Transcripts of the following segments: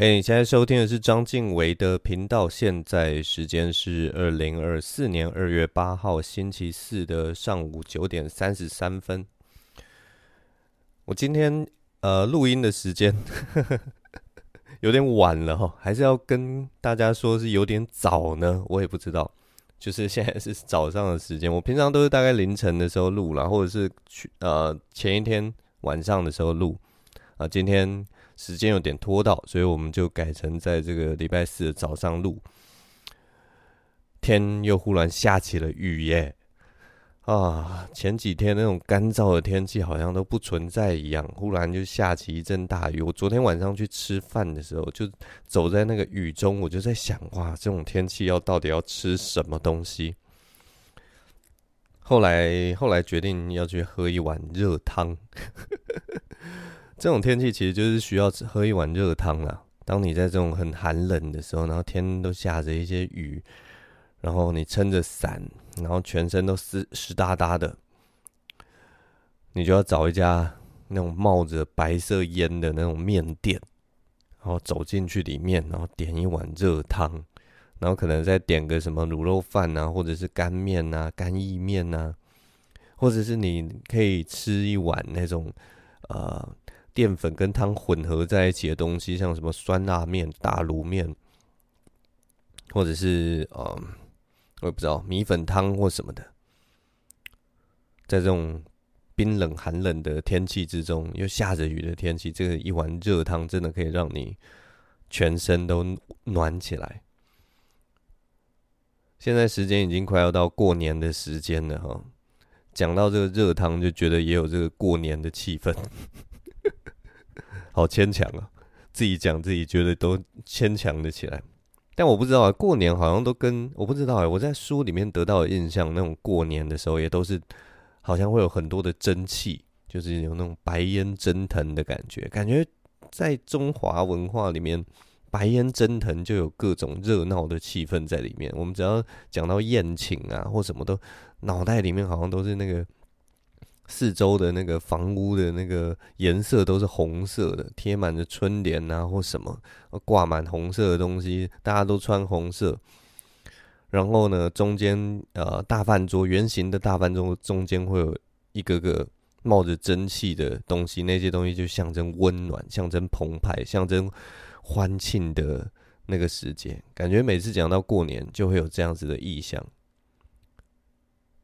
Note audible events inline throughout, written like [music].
嘿，你现在收听的是张晋唯的频道。现在时间是二零二四年二月八号星期四的上午九点三十三分。我今天呃录音的时间 [laughs] 有点晚了哈，还是要跟大家说是有点早呢？我也不知道，就是现在是早上的时间。我平常都是大概凌晨的时候录啦，或者是去呃前一天晚上的时候录啊、今天。时间有点拖到，所以我们就改成在这个礼拜四的早上录。天又忽然下起了雨耶！啊，前几天那种干燥的天气好像都不存在一样，忽然就下起一阵大雨。我昨天晚上去吃饭的时候，就走在那个雨中，我就在想，哇，这种天气要到底要吃什么东西？后来后来决定要去喝一碗热汤。这种天气其实就是需要喝一碗热汤啦。当你在这种很寒冷的时候，然后天都下着一些雨，然后你撑着伞，然后全身都湿湿哒哒的，你就要找一家那种冒着白色烟的那种面店，然后走进去里面，然后点一碗热汤，然后可能再点个什么卤肉饭啊，或者是干面啊、干意面啊，或者是你可以吃一碗那种呃。淀粉跟汤混合在一起的东西，像什么酸辣面、大卤面，或者是呃，我也不知道米粉汤或什么的，在这种冰冷寒冷的天气之中，又下着雨的天气，这个一碗热汤真的可以让你全身都暖起来。现在时间已经快要到过年的时间了哈，讲到这个热汤，就觉得也有这个过年的气氛。好牵强啊！自己讲自己觉得都牵强的起来，但我不知道啊。过年好像都跟我不知道哎，我在书里面得到的印象，那种过年的时候也都是好像会有很多的蒸汽，就是有那种白烟蒸腾的感觉。感觉在中华文化里面，白烟蒸腾就有各种热闹的气氛在里面。我们只要讲到宴请啊或什么都，脑袋里面好像都是那个。四周的那个房屋的那个颜色都是红色的，贴满着春联啊或什么，挂满红色的东西，大家都穿红色。然后呢，中间呃大饭桌圆形的大饭桌中间会有一个个冒着蒸汽的东西，那些东西就象征温暖，象征澎湃，象征欢庆的那个时节。感觉每次讲到过年，就会有这样子的意象。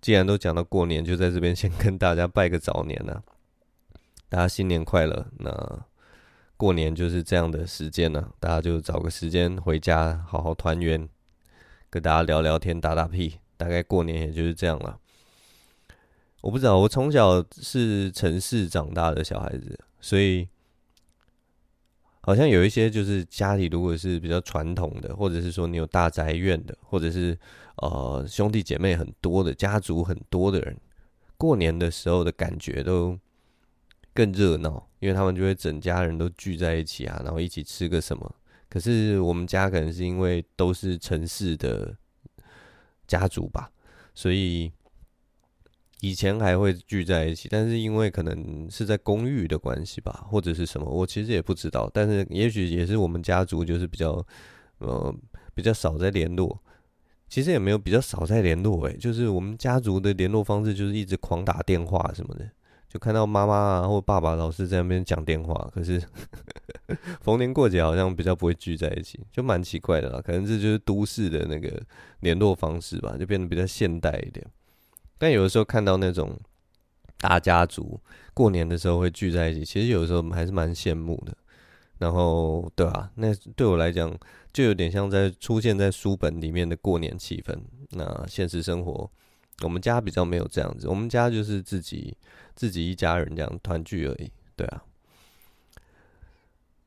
既然都讲到过年，就在这边先跟大家拜个早年了，大家新年快乐。那过年就是这样的时间了，大家就找个时间回家好好团圆，跟大家聊聊天、打打屁。大概过年也就是这样了。我不知道，我从小是城市长大的小孩子，所以。好像有一些就是家里如果是比较传统的，或者是说你有大宅院的，或者是呃兄弟姐妹很多的家族很多的人，过年的时候的感觉都更热闹，因为他们就会整家人都聚在一起啊，然后一起吃个什么。可是我们家可能是因为都是城市的家族吧，所以。以前还会聚在一起，但是因为可能是在公寓的关系吧，或者是什么，我其实也不知道。但是也许也是我们家族就是比较，呃，比较少在联络。其实也没有比较少在联络，诶，就是我们家族的联络方式就是一直狂打电话什么的，就看到妈妈啊或爸爸老是在那边讲电话，可是 [laughs] 逢年过节好像比较不会聚在一起，就蛮奇怪的啦。可能这就是都市的那个联络方式吧，就变得比较现代一点。但有的时候看到那种大家族过年的时候会聚在一起，其实有的时候还是蛮羡慕的。然后，对啊，那对我来讲就有点像在出现在书本里面的过年气氛。那现实生活，我们家比较没有这样子，我们家就是自己自己一家人这样团聚而已。对啊，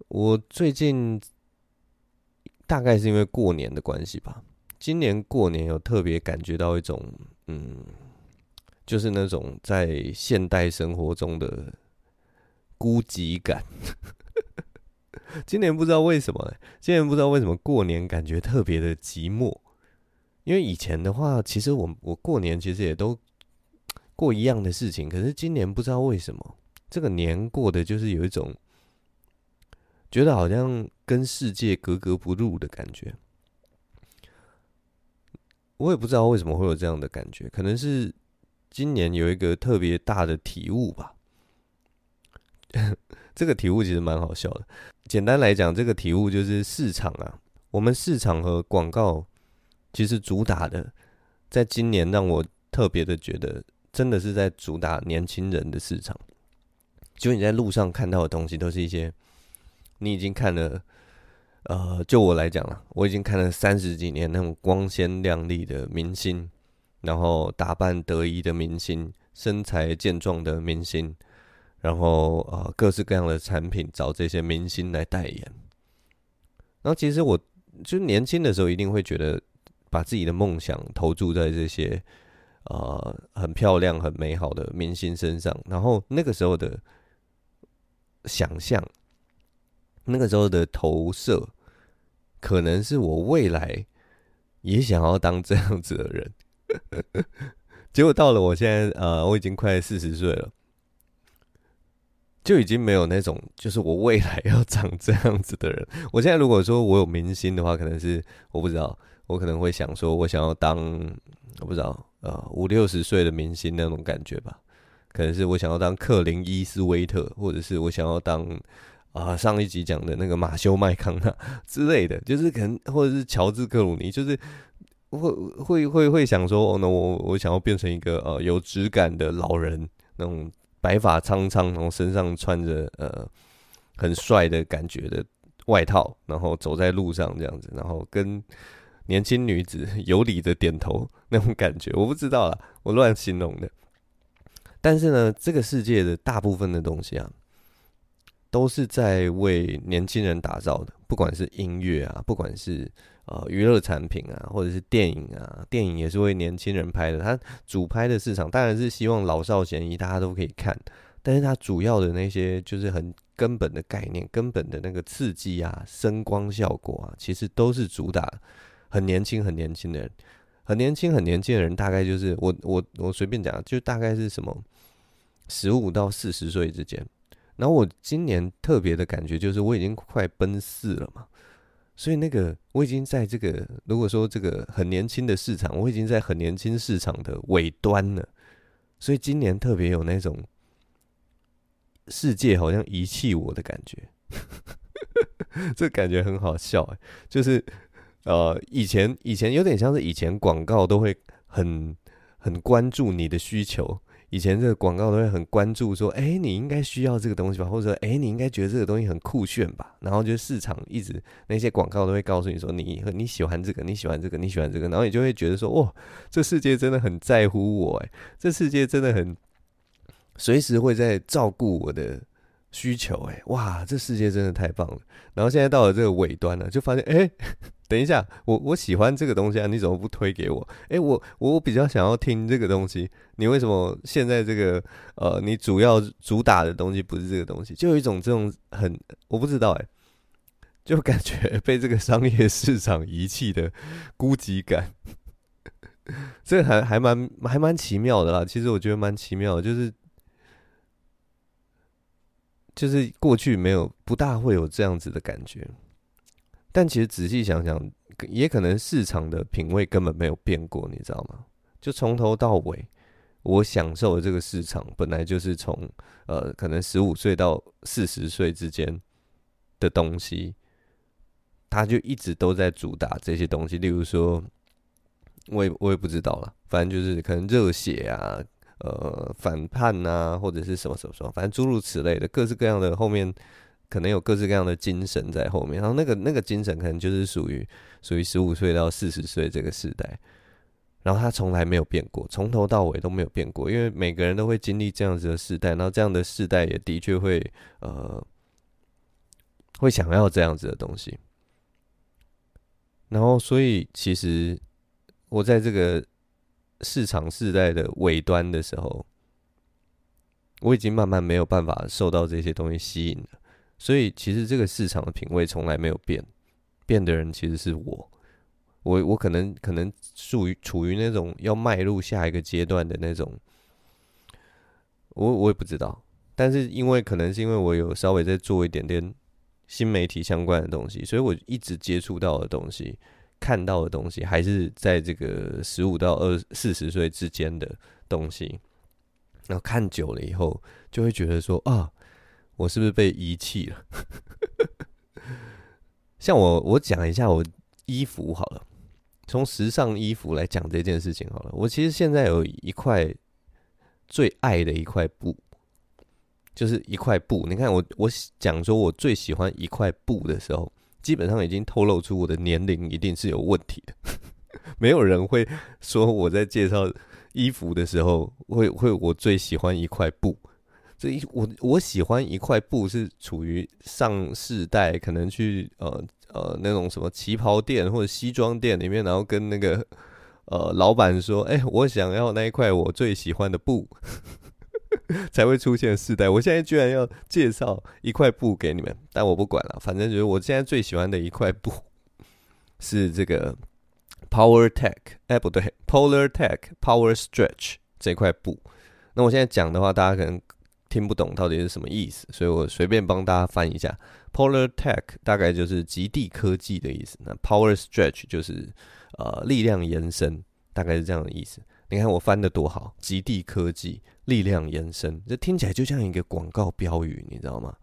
我最近大概是因为过年的关系吧，今年过年有特别感觉到一种嗯。就是那种在现代生活中的孤寂感。今年不知道为什么，今年不知道为什么过年感觉特别的寂寞。因为以前的话，其实我我过年其实也都过一样的事情，可是今年不知道为什么这个年过的就是有一种觉得好像跟世界格格不入的感觉。我也不知道为什么会有这样的感觉，可能是今年有一个特别大的体悟吧。[laughs] 这个体悟其实蛮好笑的。简单来讲，这个体悟就是市场啊，我们市场和广告其实主打的，在今年让我特别的觉得，真的是在主打年轻人的市场。就你在路上看到的东西，都是一些你已经看了，呃，就我来讲了，我已经看了三十几年那种光鲜亮丽的明星，然后打扮得宜的明星，身材健壮的明星。然后呃，各式各样的产品找这些明星来代言。然后其实我就年轻的时候，一定会觉得把自己的梦想投注在这些呃很漂亮、很美好的明星身上。然后那个时候的想象，那个时候的投射，可能是我未来也想要当这样子的人。[laughs] 结果到了我现在呃，我已经快四十岁了。就已经没有那种，就是我未来要长这样子的人。我现在如果说我有明星的话，可能是我不知道，我可能会想说，我想要当我不知道，呃，五六十岁的明星那种感觉吧。可能是我想要当克林伊斯威特，或者是我想要当啊、上一集讲的那个马修麦康纳之类的，就是可能或者是乔治克鲁尼，就是会会会会想说，哦，那我我想要变成一个呃有质感的老人那种。白发苍苍，然后身上穿着呃很帅的感觉的外套，然后走在路上这样子，然后跟年轻女子有礼的点头那种感觉，我不知道啦，我乱形容的。但是呢，这个世界的大部分的东西啊，都是在为年轻人打造的，不管是音乐啊，不管是。呃，娱乐产品啊，或者是电影啊，电影也是为年轻人拍的。它主拍的市场当然是希望老少咸宜，大家都可以看。但是它主要的那些就是很根本的概念，根本的那个刺激啊，声光效果啊，其实都是主打很年轻、很年轻的人，很年轻、很年轻的人，大概就是我我我随便讲，就大概是什么十五到四十岁之间。然后我今年特别的感觉就是，我已经快奔四了嘛。所以那个我已经在这个，如果说这个很年轻的市场，我已经在很年轻市场的尾端了。所以今年特别有那种世界好像遗弃我的感觉，[laughs] 这感觉很好笑欸。就是呃，以前以前有点像是以前广告都会很很关注你的需求。以前这个广告都会很关注说，哎、你应该需要这个东西吧，或者说，哎、你应该觉得这个东西很酷炫吧。然后就市场一直那些广告都会告诉你说，你你喜欢这个，你喜欢这个，你喜欢这个，然后你就会觉得说，哇，这世界真的很在乎我，哎，这世界真的很随时会在照顾我的需求，哎，哇，这世界真的太棒了。然后现在到了这个尾端了，就发现，哎、等一下，我我喜欢这个东西啊，你怎么不推给我？诶，我我比较想要听这个东西，你为什么现在这个呃，你主要主打的东西不是这个东西？就有一种这种很我不知道诶，就感觉被这个商业市场遗弃的孤寂感，这还还蛮还蛮奇妙的啦。其实我觉得蛮奇妙的，就是就是过去没有不大会有这样子的感觉。但其实仔细想想，也可能市场的品味根本没有变过，你知道吗？就从头到尾，我享受的这个市场本来就是从呃，可能十五岁到四十岁之间的东西，他就一直都在主打这些东西。例如说，我也我也不知道了，反正就是可能热血啊，呃，反叛啊，或者是什么什么什么，反正诸如此类的，各式各样的后面。可能有各式各样的精神在后面，然后那个那个精神可能就是属于属于十五岁到四十岁这个时代，然后他从来没有变过，从头到尾都没有变过，因为每个人都会经历这样子的时代，然后这样的时代也的确会呃会想要这样子的东西，然后所以其实我在这个市场时代的尾端的时候，我已经慢慢没有办法受到这些东西吸引了。所以，其实这个市场的品味从来没有变，变的人其实是我。我我可能可能属于处于那种要迈入下一个阶段的那种，我我也不知道。但是因为可能是因为我有稍微在做一点点新媒体相关的东西，所以我一直接触到的东西、看到的东西，还是在这个十五到二四十岁之间的东西。然后看久了以后，就会觉得说啊，我是不是被遗弃了？[laughs] 像我，我讲一下我衣服好了，从时尚衣服来讲这件事情好了。我其实现在有一块最爱的一块布，就是一块布。你看我，我讲说我最喜欢一块布的时候，基本上已经透露出我的年龄一定是有问题的。[laughs] 没有人会说我在介绍衣服的时候会会我最喜欢一块布。这一我我喜欢一块布是处于上世代，可能去呃呃那种什么旗袍店或者西装店里面，然后跟那个呃老板说，哎、我想要那一块我最喜欢的布，[laughs] 才会出现世代。我现在居然要介绍一块布给你们，但我不管了，反正就是我现在最喜欢的一块布 [laughs] 是这个 Power Tech，哎、不对，Polar Tech Power Stretch 这块布。那我现在讲的话，大家可能。听不懂到底是什么意思，所以我随便帮大家翻一下。Polar Tech 大概就是极地科技的意思，那 Power Stretch 就是呃力量延伸，大概是这样的意思。你看我翻的多好，极地科技力量延伸，这听起来就像一个广告标语，你知道吗？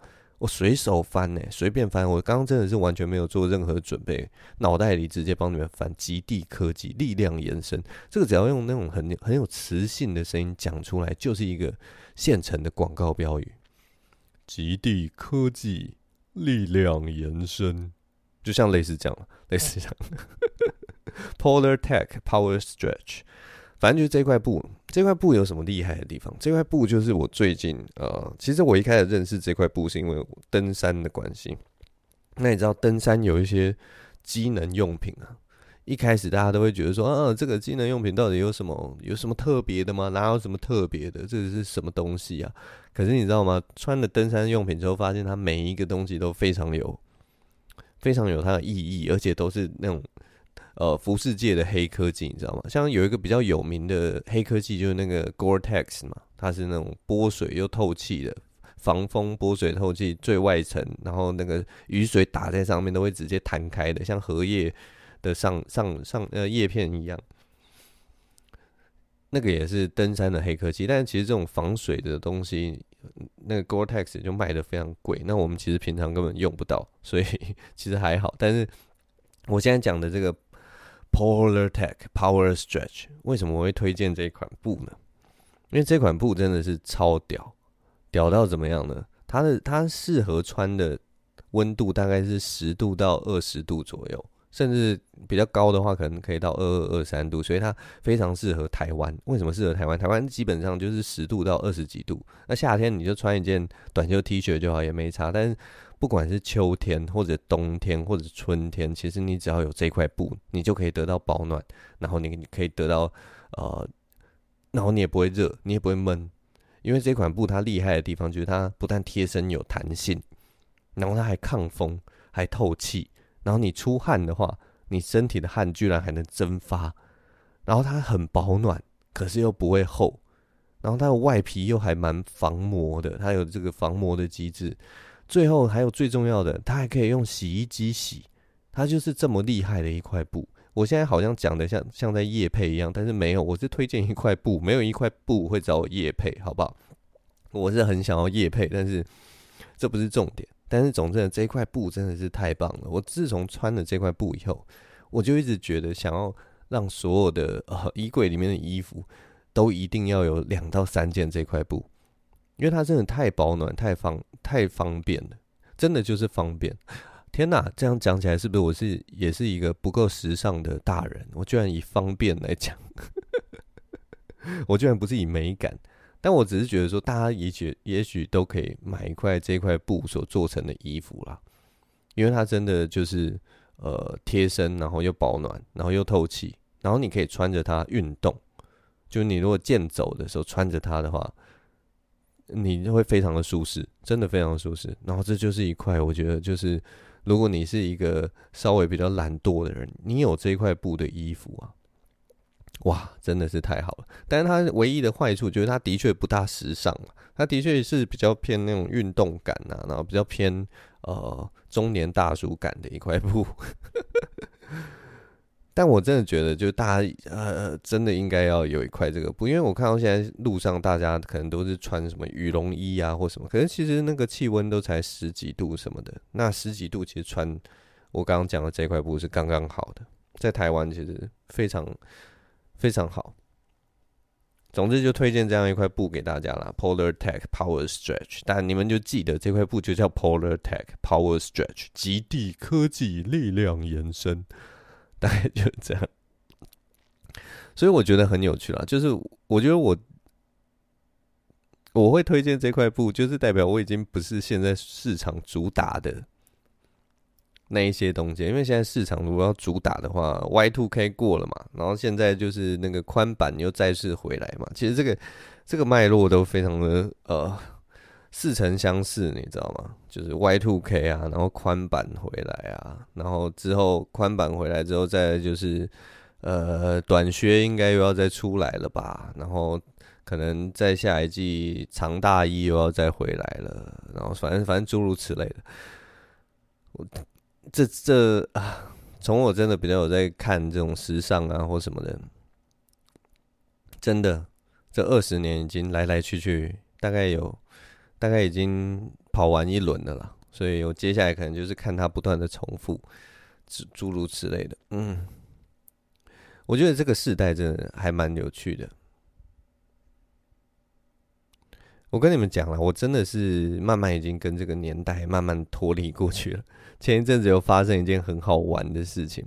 我随手翻呢、随便翻。我刚刚真的是完全没有做任何准备，脑袋里直接帮你们翻。极地科技力量延伸，这个只要用那种很很有磁性的声音讲出来，就是一个现成的广告标语。极地科技力量延伸，就像类似这样，类似这样。[laughs] Polar Tech Power Stretch。反正就是这块布，这块布有什么厉害的地方？这块布就是我最近呃，其实我一开始认识这块布是因为登山的关系。那你知道登山有一些机能用品啊？一开始大家都会觉得说，啊，这个机能用品到底有什么有什么特别的吗？哪有什么特别的？这是什么东西啊？可是你知道吗？穿了登山用品之后，发现它每一个东西都非常有非常有它的意义，而且都是那种。呃，服饰界的黑科技，你知道吗？像有一个比较有名的黑科技，就是那个 Gore-Tex 嘛，它是那种波水又透气的防风、波水透气最外层，然后那个雨水打在上面都会直接弹开的，像荷叶的上上上呃叶片一样。那个也是登山的黑科技，但是其实这种防水的东西，那个 Gore-Tex 就卖得非常贵。那我们其实平常根本用不到，所以 [laughs] 其实还好。但是我现在讲的这个。Polar Tech Power Stretch，为什么我会推荐这一款布呢？因为这款布真的是超屌，屌到怎么样呢？它的它适合穿的温度大概是十度到二十度左右，甚至比较高的话，可能可以到二二二三度，所以它非常适合台湾。为什么适合台湾？台湾基本上就是十度到二十几度，那夏天你就穿一件短袖 T 恤就好，也没差。但是不管是秋天或者冬天或者春天，其实你只要有这块布，你就可以得到保暖，然后你你可以得到呃，然后你也不会热，你也不会闷，因为这款布它厉害的地方就是它不但贴身有弹性，然后它还抗风，还透气，然后你出汗的话，你身体的汗居然还能蒸发，然后它很保暖，可是又不会厚，然后它的外皮又还蛮防磨的，它有这个防磨的机制。最后还有最重要的，它还可以用洗衣机洗，它就是这么厉害的一块布。我现在好像讲的像像在夜配一样，但是没有，我是推荐一块布，没有一块布会找我夜配，好不好？我是很想要夜配，但是这不是重点。但是总之，这块布真的是太棒了。我自从穿了这块布以后，我就一直觉得想要让所有的呃衣柜里面的衣服都一定要有两到三件这块布。因为它真的太保暖、太方、太方便了，真的就是方便。天哪，这样讲起来是不是我是也是一个不够时尚的大人？我居然以方便来讲，[laughs] 我居然不是以美感，但我只是觉得说，大家也许也许都可以买一块这块布所做成的衣服啦，因为它真的就是呃贴身，然后又保暖，然后又透气，然后你可以穿着它运动，就你如果健走的时候穿着它的话。你就会非常的舒适，真的非常舒适。然后这就是一块，我觉得就是，如果你是一个稍微比较懒惰的人，你有这一块布的衣服啊，哇，真的是太好了。但是它唯一的坏处就是它的确不大时尚嘛，它的确是比较偏那种运动感啊，然后比较偏呃中年大叔感的一块布。但我真的觉得，就大家呃，真的应该要有一块这个布，因为我看到现在路上大家可能都是穿什么羽绒衣啊或什么，可是其实那个气温都才十几度什么的，那十几度其实穿我刚刚讲的这块布是刚刚好的，在台湾其实非常非常好。总之就推荐这样一块布给大家啦，Polar Tech Power Stretch，但你们就记得这块布就叫 Polar Tech Power Stretch，极地科技力量延伸。大概就是这样，所以我觉得很有趣啦。就是我觉得我我会推荐这块布，就是代表我已经不是现在市场主打的那一些东西。因为现在市场如果要主打的话，Y two K 过了嘛，然后现在就是那个宽版又再次回来嘛。其实这个这个脉络都非常的呃。似曾相识，你知道吗？就是 Y two K 啊，然后宽版回来啊，然后之后宽版回来之后，再就是呃短靴应该又要再出来了吧？然后可能在下一季长大衣又要再回来了，然后反正反正诸如此类的。我这这啊，从我真的比较有在看这种时尚啊或什么的，真的这二十年已经来来去去，大概有。大概已经跑完一轮的了，所以我接下来可能就是看他不断的重复，诸诸如此类的。嗯，我觉得这个世代真的还蛮有趣的。我跟你们讲了，我真的是慢慢已经跟这个年代慢慢脱离过去了。[laughs] 前一阵子又发生一件很好玩的事情，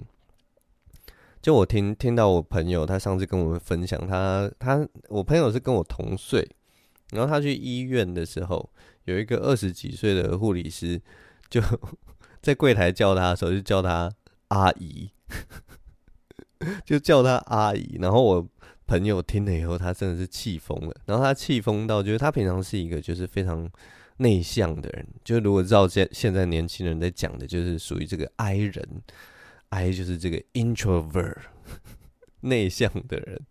就我听听到我朋友他上次跟我们分享，他他我朋友是跟我同岁。然后他去医院的时候，有一个二十几岁的护理师，就 [laughs] 在柜台叫他的时候，就叫他阿姨，[laughs] 就叫他阿姨。然后我朋友听了以后，他真的是气疯了。然后他气疯到，就是他平常是一个就是非常内向的人，就如果照现现在年轻人在讲的，就是属于这个 I 人，I 就是这个 introvert [laughs] 内向的人。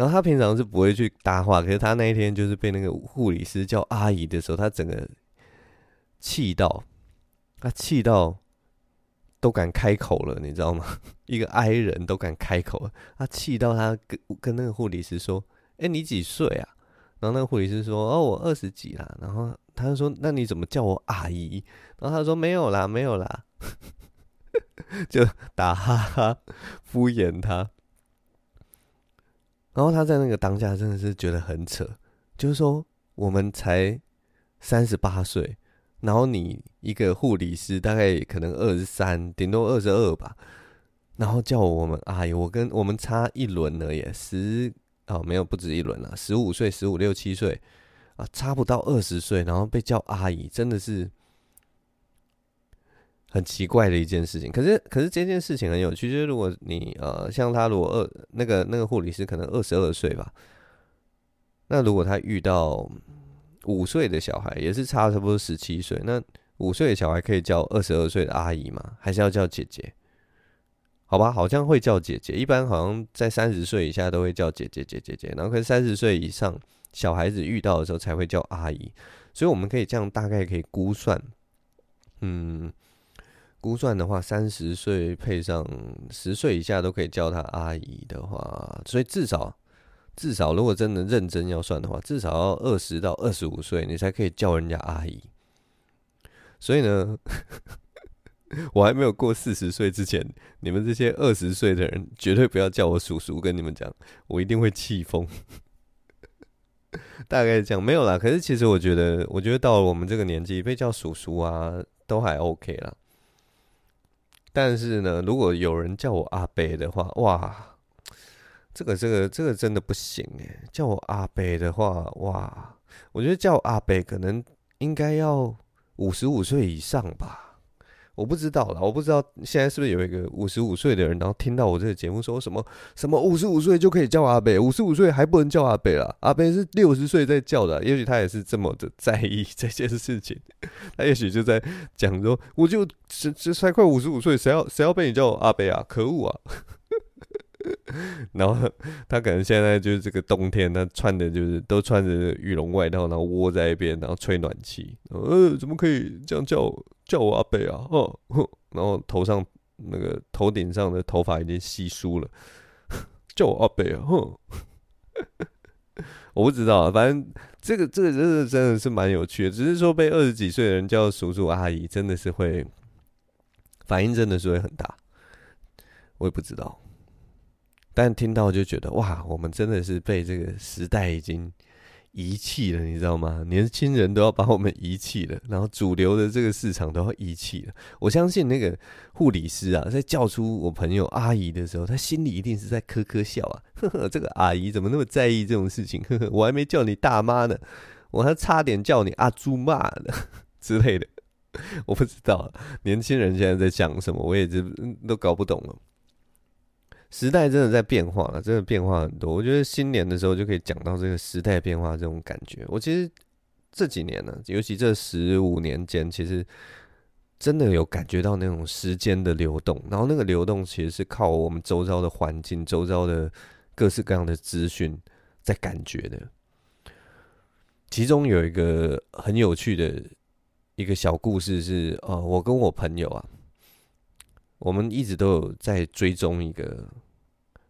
然后他平常是不会去搭话，可是他那一天就是被那个护理师叫阿姨的时候，他整个气到，他气到都敢开口了，你知道吗？[laughs] 一个 I 人都敢开口了，他气到他跟跟那个护理师说：“哎，你几岁啊？”然后那个护理师说：“哦，我二十几啦。”然后他就说：“那你怎么叫我阿姨？”然后他说：“没有啦，没有啦。” [laughs] 就打哈哈敷衍他。然后他在那个当下真的是觉得很扯，就是说我们才三十八岁，然后你一个护理师大概可能二十三，顶多二十二吧，然后叫我们阿姨，我跟我们差一轮而已，十哦没有不止一轮了，十五岁、十五六七岁啊，差不到二十岁，然后被叫阿姨，真的是。很奇怪的一件事情，可是可是这件事情很有趣，就是如果你呃像他如果二那个那个护理师可能二十二岁吧，那如果他遇到五岁的小孩，也是差差不多十七岁，那五岁的小孩可以叫二十二岁的阿姨吗？还是要叫姐姐？好吧，好像会叫姐姐，一般好像在三十岁以下都会叫姐姐姐姐姐，然后可是三十岁以上小孩子遇到的时候才会叫阿姨，所以我们可以这样大概可以估算，嗯。估算的话，三十岁配上十岁以下都可以叫她阿姨的话，所以至少至少，如果真的认真要算的话，至少要二十到二十五岁，你才可以叫人家阿姨。所以呢，[laughs] 我还没有过四十岁之前，你们这些二十岁的人绝对不要叫我叔叔，跟你们讲，我一定会气疯。大概这样没有啦，可是其实我觉得，我觉得到了我们这个年纪，被叫叔叔啊，都还 OK 啦。但是呢，如果有人叫我阿伯的话，哇，这个这个这个真的不行哎！叫我阿伯的话，哇，我觉得叫我阿伯可能应该要五十五岁以上吧。我不知道啦，我不知道现在是不是有一个五十五岁的人，然后听到我这个节目说什么什么五十五岁就可以叫阿伯，五十五岁还不能叫阿伯啦，阿伯是六十岁在叫的，也许他也是这么的在意 [laughs] 这件事情，他也许就在讲说，我就这这才快五十五岁，谁要谁要被你叫阿伯啊？可恶啊！[laughs] 然后他可能现在就是这个冬天，他穿的就是都穿着羽绒外套，然后窝在一边，然后吹暖气。呃，怎么可以这样叫？叫我阿伯啊，哦，[laughs] 然后头上那个头顶上的头发已经稀疏了，[laughs] 叫我阿伯啊，哼，[laughs] 我不知道，反正这个这个真的真的是蛮有趣的，只是说被二十几岁的人叫叔叔阿姨，真的是会反应真的是会很大，我也不知道。但听到就觉得哇，我们真的是被这个时代已经遗弃了，你知道吗？年轻人都要把我们遗弃了，然后主流的这个市场都要遗弃了。我相信那个护理师啊，在叫出我朋友阿姨的时候，他心里一定是在呵呵笑啊，呵 [laughs] 呵，这个阿姨怎么那么在意这种事情？呵呵，我还没叫你大妈呢，我还差点叫你阿猪妈呢 [laughs] 之类的。我不知道年轻人现在在讲什么，我也是都搞不懂了。时代真的在变化了，真的变化很多。我觉得新年的时候就可以讲到这个时代变化这种感觉。我其实这几年呢，尤其这十五年间，其实真的有感觉到那种时间的流动。然后那个流动其实是靠我们周遭的环境、周遭的各式各样的资讯在感觉的。其中有一个很有趣的一个小故事是，呃，我跟我朋友啊。我们一直都有在追踪一个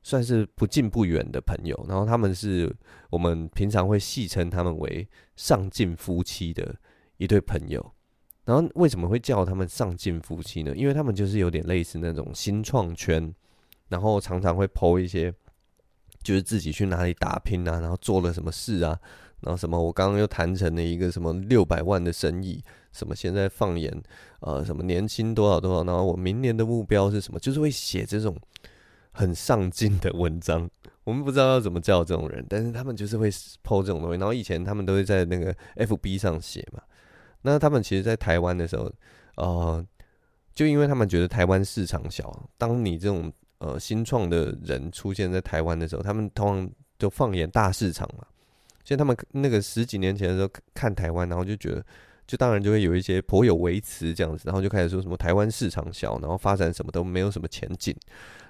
算是不近不远的朋友，然后他们是我们平常会戏称他们为上进夫妻的一对朋友。然后为什么会叫他们上进夫妻呢？因为他们就是有点类似那种新创圈，然后常常会 po 一些，就是自己去哪里打拼啊，然后做了什么事啊，然后什么我刚刚又谈成了一个什么六百万的生意。什么现在放眼，呃，什么年薪多少多少，然后我明年的目标是什么？就是会写这种很上进的文章。[laughs] 我们不知道要怎么叫这种人，但是他们就是会抛这种东西。然后以前他们都会在那个 FB 上写嘛。那他们其实，在台湾的时候，呃，就因为他们觉得台湾市场小，当你这种呃新创的人出现在台湾的时候，他们通常就放眼大市场嘛。所以他们那个十几年前的时候看台湾，然后就觉得。就当然就会有一些颇有微词这样子，然后就开始说什么台湾市场小，然后发展什么都没有什么前景，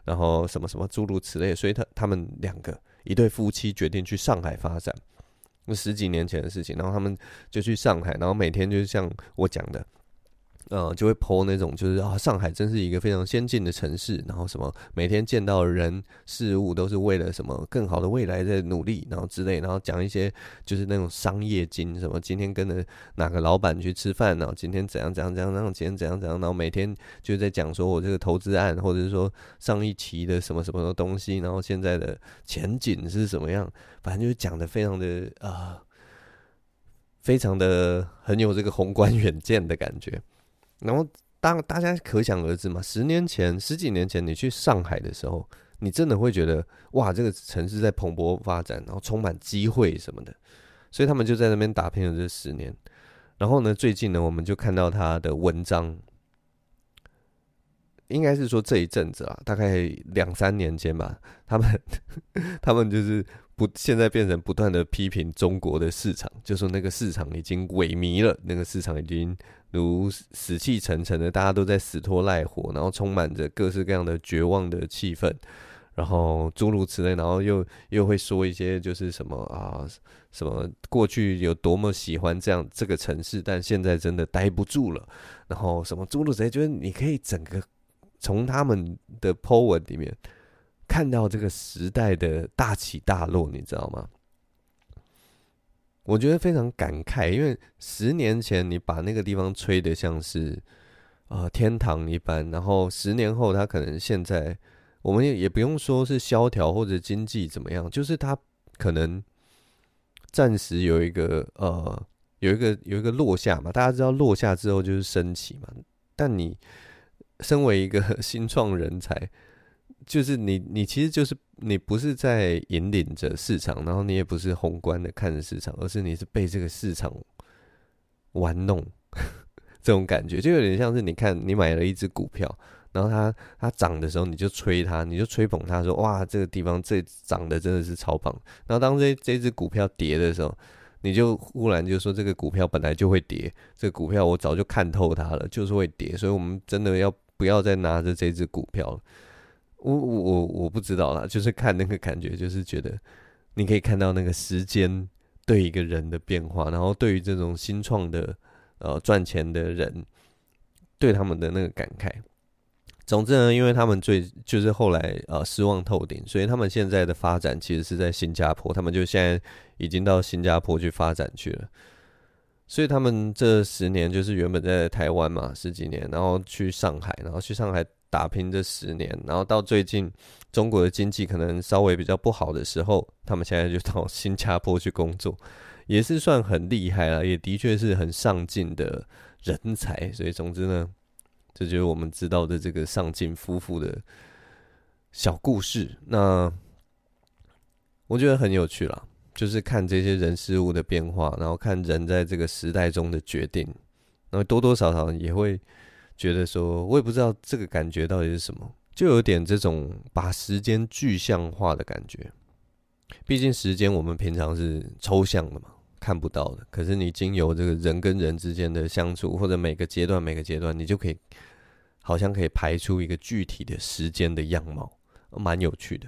然后什么什么诸如此类，所以他他们两个一对夫妻决定去上海发展，那十几年前的事情，然后他们就去上海，然后每天就像我讲的。呃，就会 po 那种，就是啊，上海真是一个非常先进的城市，然后什么每天见到人事物都是为了什么更好的未来在努力，然后之类，然后讲一些就是那种商业经，什么今天跟着哪个老板去吃饭，然后今天怎样怎样怎样，然后今天怎样怎样，然后每天就在讲说我这个投资案，或者是说上一期的什么什么的东西，然后现在的前景是什么样，反正就是讲的非常的啊、非常的很有这个宏观远见的感觉。然后，当大家可想而知嘛，十年前、十几年前，你去上海的时候，你真的会觉得哇，这个城市在蓬勃发展，然后充满机会什么的。所以他们就在那边打拼了这十年。然后呢，最近呢，我们就看到他的文章，应该是说这一阵子啊，大概两三年间吧，他们 [laughs] 他们就是不现在变成不断的批评中国的市场，就说那个市场已经萎靡了，那个市场已经。如死气沉沉的，大家都在死拖赖活，然后充满着各式各样的绝望的气氛，然后诸如此类，然后又又会说一些就是什么啊，什么过去有多么喜欢这样这个城市，但现在真的待不住了，然后什么诸如此类，就是你可以整个从他们的 po 文里面看到这个时代的大起大落，你知道吗？我觉得非常感慨，因为十年前你把那个地方吹得像是呃天堂一般，然后十年后它可能现在我们也不用说是萧条或者经济怎么样，就是它可能暂时有一个呃有一个有一个落下嘛，大家知道落下之后就是升起嘛，但你身为一个 [laughs] 新创人才。就是你，你其实就是你不是在引领着市场，然后你也不是宏观的看着市场，而是你是被这个市场玩弄，[laughs] 这种感觉就有点像是你看你买了一只股票，然后它它涨的时候你就吹它，你就吹捧它说哇这个地方这涨的真的是超棒，然后当这这只股票跌的时候，你就忽然就说这个股票本来就会跌，这个股票我早就看透它了，就是会跌，所以我们真的要不要再拿着这只股票了？我我我我不知道啦，就是看那个感觉，就是觉得你可以看到那个时间对一个人的变化，然后对于这种新创的呃赚钱的人，对他们的那个感慨。总之呢，因为他们最就是后来呃失望透顶，所以他们现在的发展其实是在新加坡，他们就现在已经到新加坡去发展去了。所以他们这十年就是原本在台湾嘛，十几年，然后去上海，然后去上海打拼这十年，然后到最近中国的经济可能稍微比较不好的时候，他们现在就到新加坡去工作，[laughs] 也是算很厉害了，也的确是很上进的人才。所以总之呢，这就是我们知道的这个上进夫妇的小故事。那我觉得很有趣啦。就是看这些人事物的变化，然后看人在这个时代中的决定，然后多多少少也会觉得说，我也不知道这个感觉到底是什么，就有点这种把时间具象化的感觉。毕竟时间我们平常是抽象的嘛，看不到的。可是你经由这个人跟人之间的相处，或者每个阶段每个阶段，你就可以好像可以排出一个具体的时间的样貌，蛮有趣的。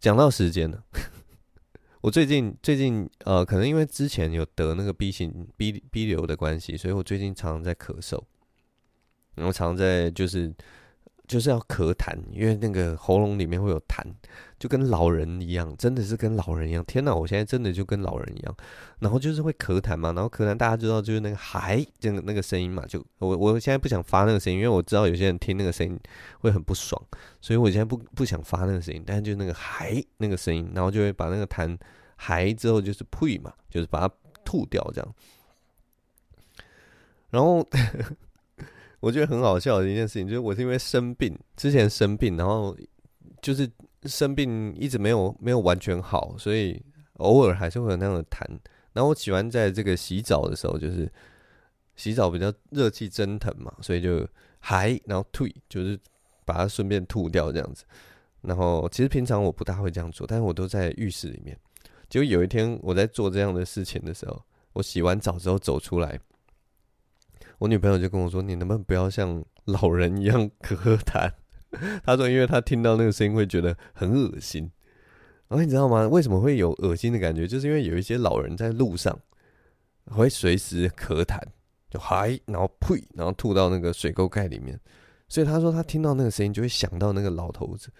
讲到时间呢。[laughs] 我最近最近呃，可能因为之前有得那个 B 型 B B 流的关系，所以我最近常常在咳嗽，然后常在就是就是要咳痰，因为那个喉咙里面会有痰，就跟老人一样，真的是跟老人一样。天哪，我现在真的就跟老人一样，然后就是会咳痰嘛，然后咳痰大家知道就是那个还，这个那个声音嘛，就我我现在不想发那个声音，因为我知道有些人听那个声音会很不爽，所以我现在不不想发那个声音，但是就那个还那个声音，然后就会把那个痰。还之后就是呸嘛，就是把它吐掉这样。然后我觉得很好笑的一件事情，就是我是因为生病，之前生病，然后就是生病一直没有没有完全好，所以偶尔还是会有那样的痰。然后我喜欢在这个洗澡的时候，就是洗澡比较热气蒸腾嘛，所以就还然后吐，就是把它顺便吐掉这样子。然后其实平常我不大会这样做，但是我都在浴室里面。就有一天我在做这样的事情的时候，我洗完澡之后走出来，我女朋友就跟我说：“你能不能不要像老人一样咳痰？” [laughs] 她说：“因为她听到那个声音会觉得很恶心。”然后你知道吗？为什么会有恶心的感觉？就是因为有一些老人在路上会随时咳痰，就嗨，然后呸，然后吐到那个水沟盖里面。所以她说她听到那个声音就会想到那个老头子。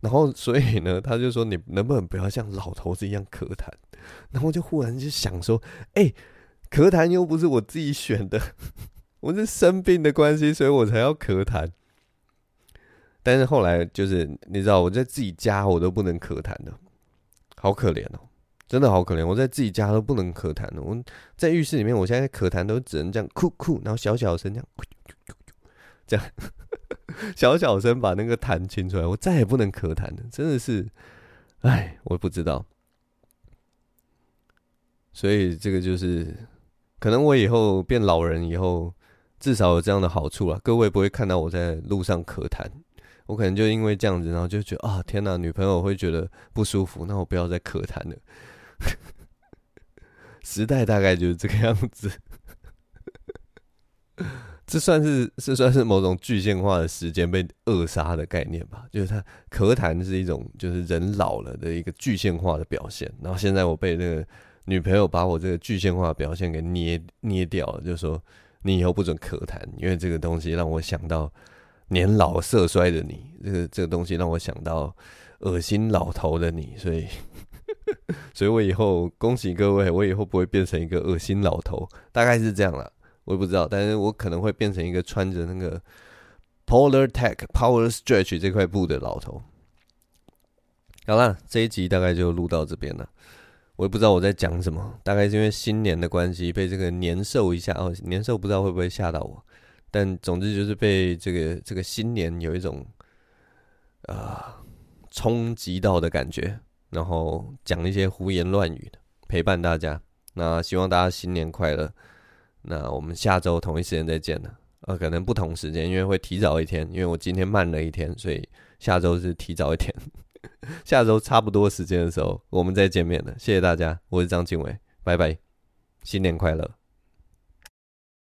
然后，所以呢，他就说：“你能不能不要像老头子一样咳痰？”然后就忽然就想说：“哎、咳痰又不是我自己选的，[laughs] 我是生病的关系，所以我才要咳痰。”但是后来就是你知道，我在自己家我都不能咳痰的，好可怜哦，真的好可怜。我在自己家都不能咳痰的，我在浴室里面，我现在咳痰都只能这样哭哭，然后小小声这样，这样。[laughs] 小小声把那个痰清出来，我再也不能咳痰了，真的是，哎，我不知道。所以这个就是，可能我以后变老人以后，至少有这样的好处啊。各位不会看到我在路上咳痰，我可能就因为这样子，然后就觉得啊，天哪，女朋友会觉得不舒服，那我不要再咳痰了。[laughs] 时代大概就是这个样子。[laughs] 这算是这算是某种具象化的时间被扼杀的概念吧？就是他咳痰是一种，就是人老了的一个具象化的表现。然后现在我被那个女朋友把我这个具象化表现给捏捏掉了，就说你以后不准咳痰，因为这个东西让我想到年老色衰的你，这个这个东西让我想到恶心老头的你，所以 [laughs] 所以我以后恭喜各位，我以后不会变成一个恶心老头，大概是这样了。我也不知道，但是我可能会变成一个穿着那个 Polar Tech Power Stretch 这块布的老头。好了，这一集大概就录到这边了。我也不知道我在讲什么，大概是因为新年的关系，被这个年兽一下哦，年兽不知道会不会吓到我，但总之就是被这个这个新年有一种啊冲击到的感觉，然后讲一些胡言乱语的陪伴大家。那希望大家新年快乐。那我们下周同一时间再见了，呃，可能不同时间，因为会提早一天，因为我今天慢了一天，所以下周是提早一天。[laughs] 下周差不多时间的时候，我们再见面了。谢谢大家，我是张经纬，拜拜，新年快乐。